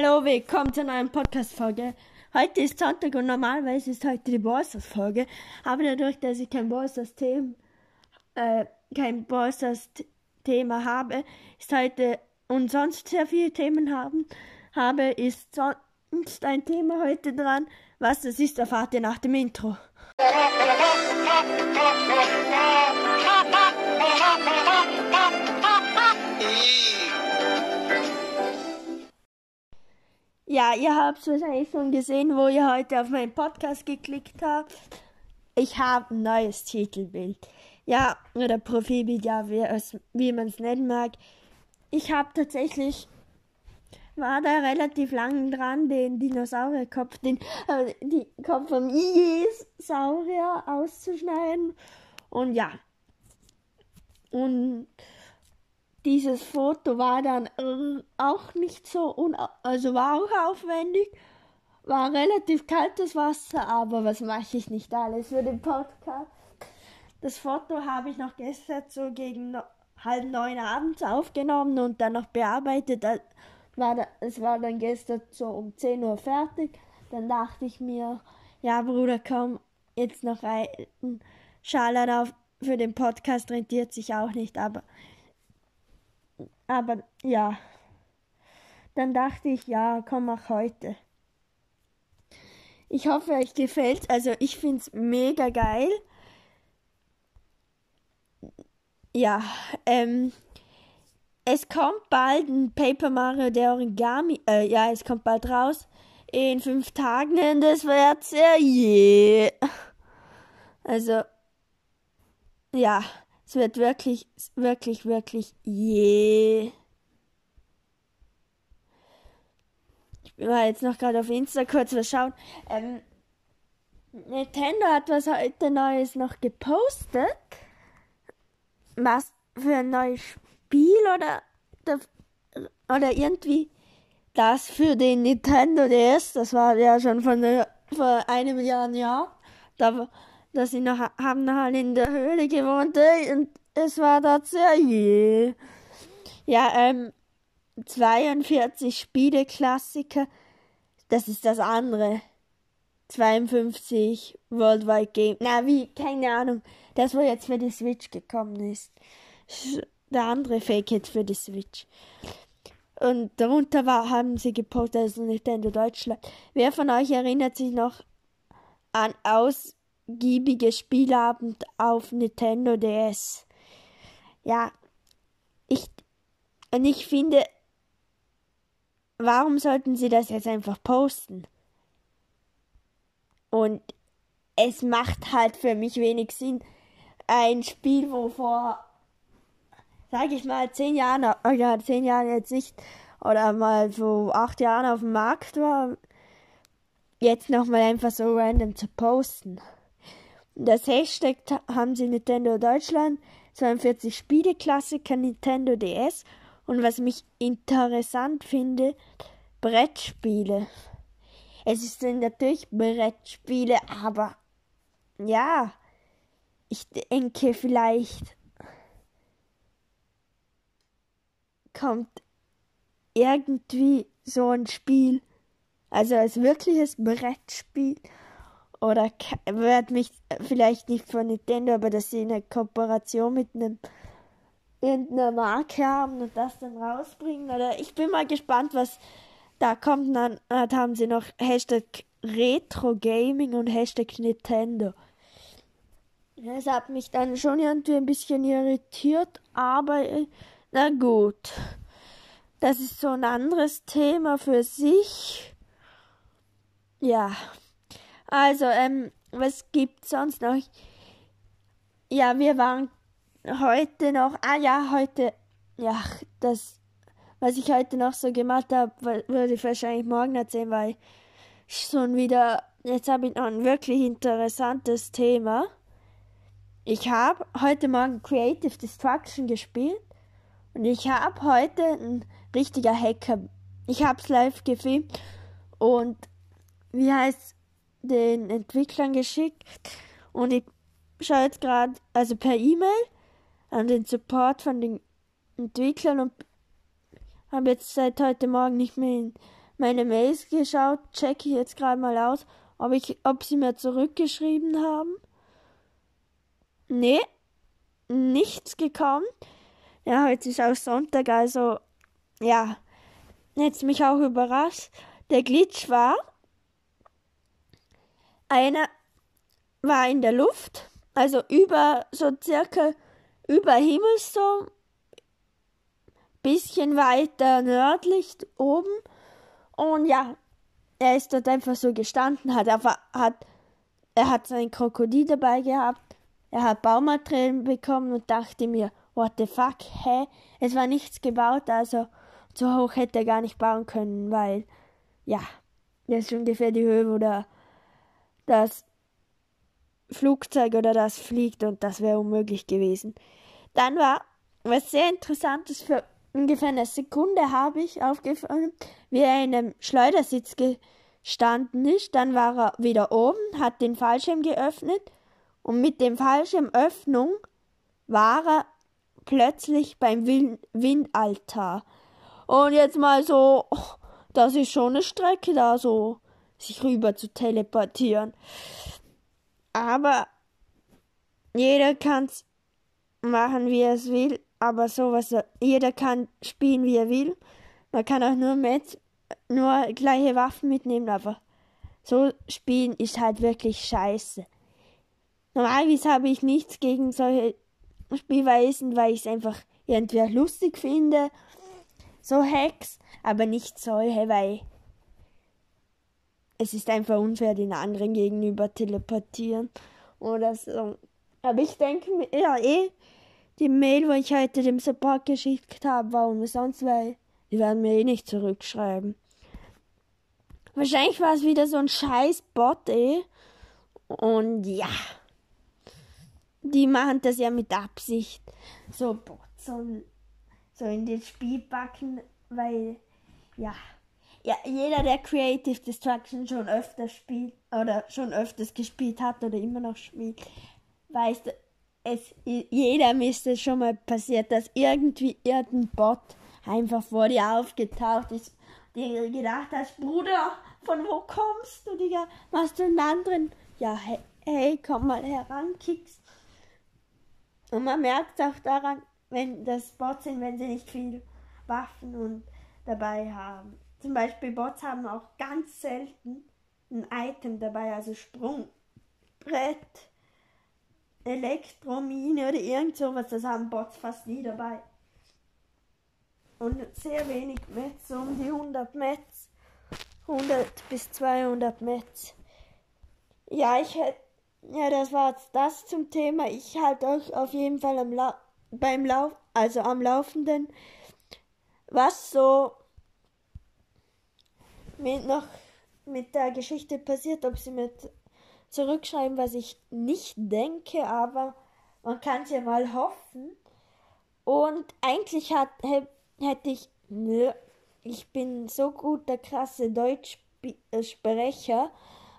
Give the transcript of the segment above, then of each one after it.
Hallo, willkommen zu einer neuen Podcast-Folge. Heute ist Sonntag und normalerweise ist heute die Ballstars-Folge. Aber dadurch, dass ich kein Ballstars-Thema äh, kein Ballstars-Thema habe, ist heute und sonst sehr viele Themen haben, habe, ist sonst ein Thema heute dran. Was das ist, erfahrt ihr nach dem Intro. Ja, ihr habt es wahrscheinlich schon gesehen, wo ihr heute auf meinen Podcast geklickt habt. Ich habe ein neues Titelbild. Ja, oder Profilbild, ja, wie, man es nennen mag. Ich habe tatsächlich, war da relativ lang dran, den Dinosaurierkopf, den äh, die Kopf vom Saurier auszuschneiden. Und ja. Und dieses Foto war dann äh, auch nicht so, also war auch aufwendig, war relativ kaltes Wasser, aber was mache ich nicht alles für den Podcast? Das Foto habe ich noch gestern so gegen no halb neun abends aufgenommen und dann noch bearbeitet. Es war dann gestern so um 10 Uhr fertig. Dann dachte ich mir, ja Bruder, komm, jetzt noch ein Schalen auf für den Podcast rentiert sich auch nicht, aber aber ja, dann dachte ich, ja, komm, mach heute. Ich hoffe, euch gefällt's. Also ich find's mega geil. Ja, ähm, es kommt bald ein Paper Mario der Origami. Äh, ja, es kommt bald raus. In fünf Tagen und das wird sehr yeah. Also, ja. Es wird wirklich, wirklich, wirklich je. Ich mal jetzt noch gerade auf Insta kurz was schauen. Ähm, Nintendo hat was heute Neues noch gepostet. Was für ein neues Spiel oder, oder irgendwie das für den Nintendo DS. Das war ja schon von der, vor einem Jahr, Jahr. Da dass sie noch haben noch in der Höhle gewohnt und es war dort sehr je. Ja, ähm, 42 Spieleklassiker, das ist das andere. 52 Worldwide Game. Na, wie, keine Ahnung. Das, wo jetzt für die Switch gekommen ist. Der andere Fake It für die Switch. Und darunter war, haben sie gepostet, also Nintendo Deutschland. Wer von euch erinnert sich noch an aus ausgiebige Spielabend auf Nintendo DS. Ja, ich und ich finde, warum sollten sie das jetzt einfach posten? Und es macht halt für mich wenig Sinn, ein Spiel, wo vor, sag ich mal, zehn Jahren, oder zehn Jahren jetzt nicht, oder mal so acht Jahren auf dem Markt war, jetzt nochmal einfach so random zu posten. Das Hashtag haben sie Nintendo Deutschland, 42 Spieleklassiker Nintendo DS und was mich interessant finde, Brettspiele. Es sind natürlich Brettspiele, aber ja, ich denke vielleicht kommt irgendwie so ein Spiel, also als wirkliches Brettspiel oder wird mich vielleicht nicht von Nintendo, aber dass sie eine Kooperation mit einem irgendeiner Marke haben und das dann rausbringen. Oder ich bin mal gespannt, was da kommt. Dann, dann haben sie noch Hashtag Retro Gaming und Hashtag Nintendo. Das hat mich dann schon irgendwie ein bisschen irritiert, aber na gut. Das ist so ein anderes Thema für sich. Ja. Also, ähm, was gibt's sonst noch? Ja, wir waren heute noch, ah ja, heute, ja, das, was ich heute noch so gemacht habe, würde ich wahrscheinlich morgen erzählen, weil schon wieder, jetzt habe ich noch ein wirklich interessantes Thema. Ich habe heute Morgen Creative Destruction gespielt und ich habe heute ein richtiger Hacker. Ich habe es live gefilmt und wie heißt den Entwicklern geschickt und ich schaue jetzt gerade, also per E-Mail an den Support von den Entwicklern und habe jetzt seit heute Morgen nicht mehr meine Mails geschaut, checke ich jetzt gerade mal aus, ob, ich, ob sie mir zurückgeschrieben haben. Nee, nichts gekommen. Ja, heute ist auch Sonntag, also ja, jetzt mich auch überrascht. Der Glitch war, einer war in der Luft, also über so circa über Himmelsturm, bisschen weiter nördlich oben. Und ja, er ist dort einfach so gestanden, hat einfach, hat, er hat sein Krokodil dabei gehabt, er hat Baumaterialien bekommen und dachte mir, what the fuck, hä? Es war nichts gebaut, also so hoch hätte er gar nicht bauen können, weil, ja, das ist ungefähr die Höhe, wo der, das Flugzeug oder das fliegt und das wäre unmöglich gewesen. Dann war was sehr Interessantes für ungefähr eine Sekunde habe ich aufgefallen, wie er in einem Schleudersitz gestanden ist. Dann war er wieder oben, hat den Fallschirm geöffnet und mit dem Fallschirmöffnung war er plötzlich beim Windaltar. Und jetzt mal so, oh, das ist schon eine Strecke da so, sich rüber zu teleportieren. Aber jeder kann's machen, wie er es will. Aber sowas, jeder kann spielen, wie er will. Man kann auch nur mit, nur gleiche Waffen mitnehmen, aber so spielen ist halt wirklich scheiße. Normalerweise habe ich nichts gegen solche Spielweisen, weil ich es einfach irgendwie lustig finde. So Hacks, aber nicht solche, weil es ist einfach unfair den anderen gegenüber teleportieren oder so. Aber ich denke mir, ja, eh, die Mail, wo ich heute dem Support geschickt habe, war umsonst, weil die werden mir eh nicht zurückschreiben. Wahrscheinlich war es wieder so ein scheiß Bot, eh. Und ja. Die machen das ja mit Absicht. So Bots so, so in den Spiel backen, weil, ja. Ja, jeder, der Creative Destruction schon öfter spielt oder schon öfters gespielt hat oder immer noch spielt, weiß, es, jeder müsste schon mal passiert, dass irgendwie irgendein Bot einfach vor dir aufgetaucht ist, dir gedacht hast, Bruder, von wo kommst du, Digga? Machst du einen anderen? Ja, hey, hey komm mal heran, Kicks. Und man merkt auch daran, wenn das Bots sind, wenn sie nicht viel Waffen und dabei haben. Zum Beispiel Bots haben auch ganz selten ein Item dabei, also Sprungbrett, Elektromine oder irgend sowas, das haben Bots fast nie dabei. Und sehr wenig Metz, um die 100 Metz. 100 bis 200 Metz. Ja, ich hätte, ja, das war das zum Thema. Ich halte euch auf jeden Fall am La beim Lauf, also am Laufenden, was so mit noch mit der Geschichte passiert, ob sie mir zurückschreiben, was ich nicht denke, aber man kann es ja mal hoffen. Und eigentlich hat, hätte ich, nö, ich bin so gut der krasse Deutschsprecher,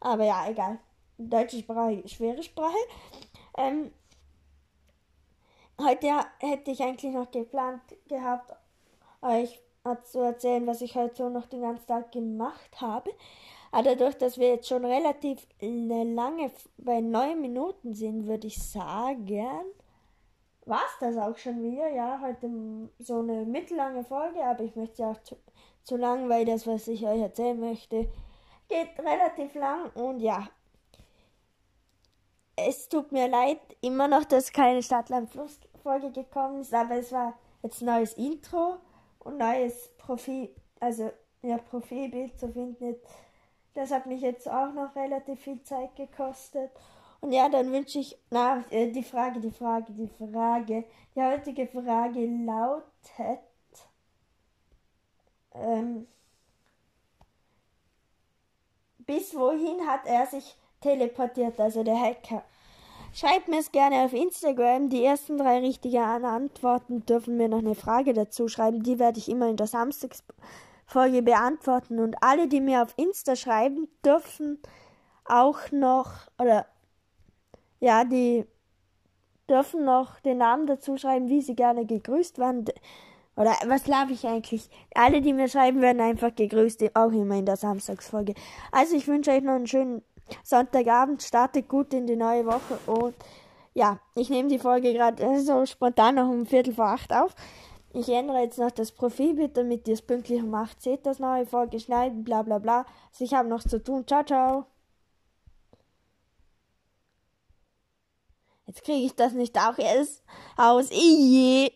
aber ja, egal. Deutsche Sprache, schwere Sprache. Ähm, heute hätte ich eigentlich noch geplant gehabt, euch zu erzählen, was ich heute so noch den ganzen Tag gemacht habe. Aber dadurch, dass wir jetzt schon relativ lange bei neun Minuten sind, würde ich sagen, war es das auch schon wieder. Ja, heute so eine mittellange Folge, aber ich möchte ja auch zu, zu lang, weil das, was ich euch erzählen möchte, geht relativ lang und ja. Es tut mir leid, immer noch, dass keine Stadtland-Fluss-Folge gekommen ist, aber es war jetzt neues Intro und neues Profil, also ja, Profilbild zu finden. Das hat mich jetzt auch noch relativ viel Zeit gekostet. Und ja, dann wünsche ich, na, äh, die Frage, die Frage, die Frage. Die heutige Frage lautet, ähm, bis wohin hat er sich teleportiert, also der Hacker? Schreibt mir es gerne auf Instagram. Die ersten drei richtigen Antworten dürfen mir noch eine Frage dazu schreiben. Die werde ich immer in der Samstags Folge beantworten. Und alle, die mir auf Insta schreiben, dürfen auch noch, oder ja, die dürfen noch den Namen dazu schreiben, wie sie gerne gegrüßt werden. Oder was laufe ich eigentlich? Alle, die mir schreiben, werden einfach gegrüßt, auch immer in der Samstagsfolge. Also ich wünsche euch noch einen schönen Sonntagabend, startet gut in die neue Woche und ja, ich nehme die Folge gerade so spontan noch um Viertel vor acht auf. Ich ändere jetzt noch das Profilbild, damit ihr es pünktlich um acht seht, das neue Folge schneiden, bla bla bla. Also ich habe noch zu tun. Ciao, ciao. Jetzt kriege ich das nicht auch erst aus. Ije.